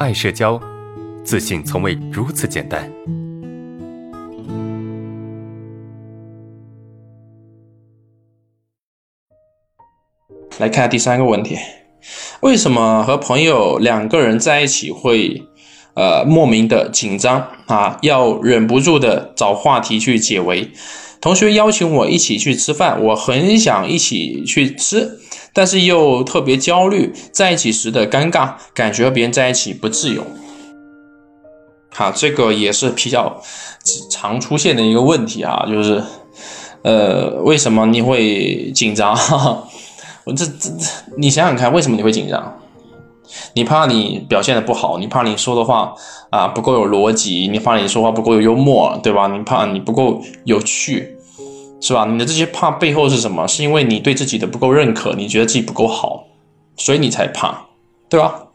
爱社交，自信从未如此简单。来看第三个问题：为什么和朋友两个人在一起会，呃，莫名的紧张啊？要忍不住的找话题去解围。同学邀请我一起去吃饭，我很想一起去吃，但是又特别焦虑在一起时的尴尬，感觉和别人在一起不自由。好，这个也是比较常出现的一个问题啊，就是，呃，为什么你会紧张？我这这这，你想想看，为什么你会紧张？你怕你表现的不好，你怕你说的话啊不够有逻辑，你怕你说话不够有幽默，对吧？你怕你不够有趣，是吧？你的这些怕背后是什么？是因为你对自己的不够认可，你觉得自己不够好，所以你才怕，对吧？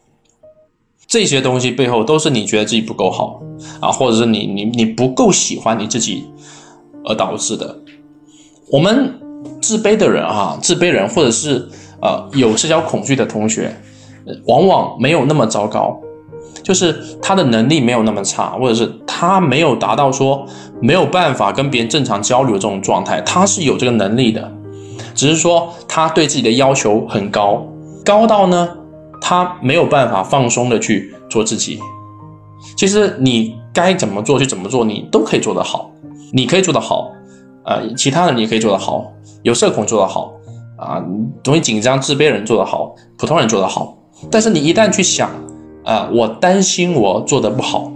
这些东西背后都是你觉得自己不够好啊，或者是你你你不够喜欢你自己而导致的。我们。自卑的人哈，自卑人或者是呃有社交恐惧的同学，往往没有那么糟糕，就是他的能力没有那么差，或者是他没有达到说没有办法跟别人正常交流的这种状态，他是有这个能力的，只是说他对自己的要求很高，高到呢他没有办法放松的去做自己。其实你该怎么做就怎么做，你都可以做得好，你可以做得好。呃，其他人也可以做得好，有社恐做得好，啊，容易紧张、自卑人做得好，普通人做得好。但是你一旦去想，啊，我担心我做的不好，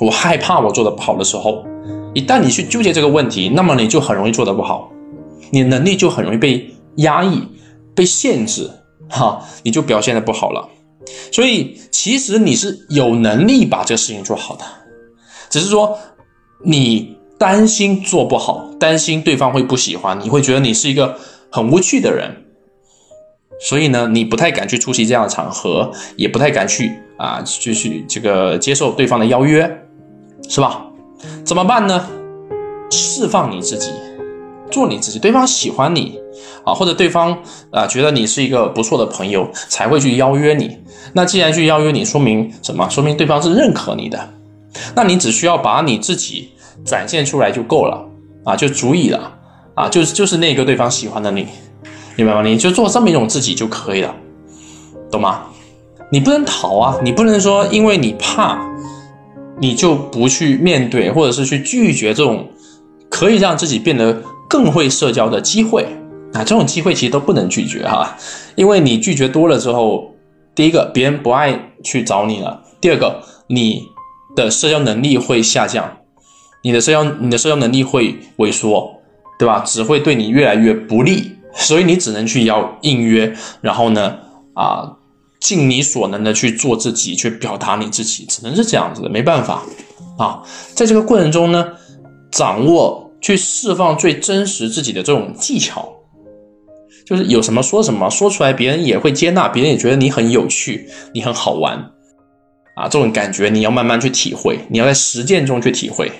我害怕我做的不好的时候，一旦你去纠结这个问题，那么你就很容易做的不好，你能力就很容易被压抑、被限制，哈，你就表现的不好了。所以其实你是有能力把这个事情做好的，只是说你。担心做不好，担心对方会不喜欢，你会觉得你是一个很无趣的人，所以呢，你不太敢去出席这样的场合，也不太敢去啊，就去这个接受对方的邀约，是吧？怎么办呢？释放你自己，做你自己，对方喜欢你啊，或者对方啊觉得你是一个不错的朋友，才会去邀约你。那既然去邀约你，说明什么？说明对方是认可你的。那你只需要把你自己。展现出来就够了啊，就足以了啊，就就是那个对方喜欢的你，明白吗？你就做这么一种自己就可以了，懂吗？你不能逃啊，你不能说因为你怕，你就不去面对，或者是去拒绝这种可以让自己变得更会社交的机会啊，这种机会其实都不能拒绝哈，因为你拒绝多了之后，第一个别人不爱去找你了，第二个你的社交能力会下降。你的社交，你的社交能力会萎缩，对吧？只会对你越来越不利，所以你只能去邀应约，然后呢，啊，尽你所能的去做自己，去表达你自己，只能是这样子的，没办法啊。在这个过程中呢，掌握去释放最真实自己的这种技巧，就是有什么说什么，说出来别人也会接纳，别人也觉得你很有趣，你很好玩，啊，这种感觉你要慢慢去体会，你要在实践中去体会。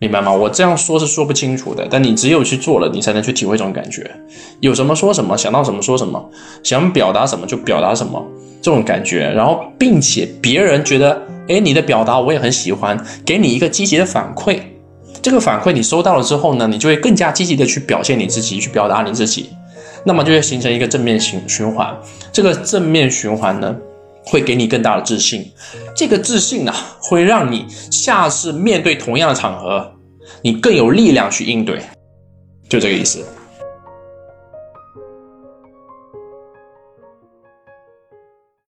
明白吗？我这样说是说不清楚的，但你只有去做了，你才能去体会这种感觉。有什么说什么，想到什么说什么，想表达什么就表达什么，这种感觉。然后，并且别人觉得，哎，你的表达我也很喜欢，给你一个积极的反馈。这个反馈你收到了之后呢，你就会更加积极的去表现你自己，去表达你自己，那么就会形成一个正面循循环。这个正面循环呢？会给你更大的自信，这个自信呢，会让你下次面对同样的场合，你更有力量去应对，就这个意思。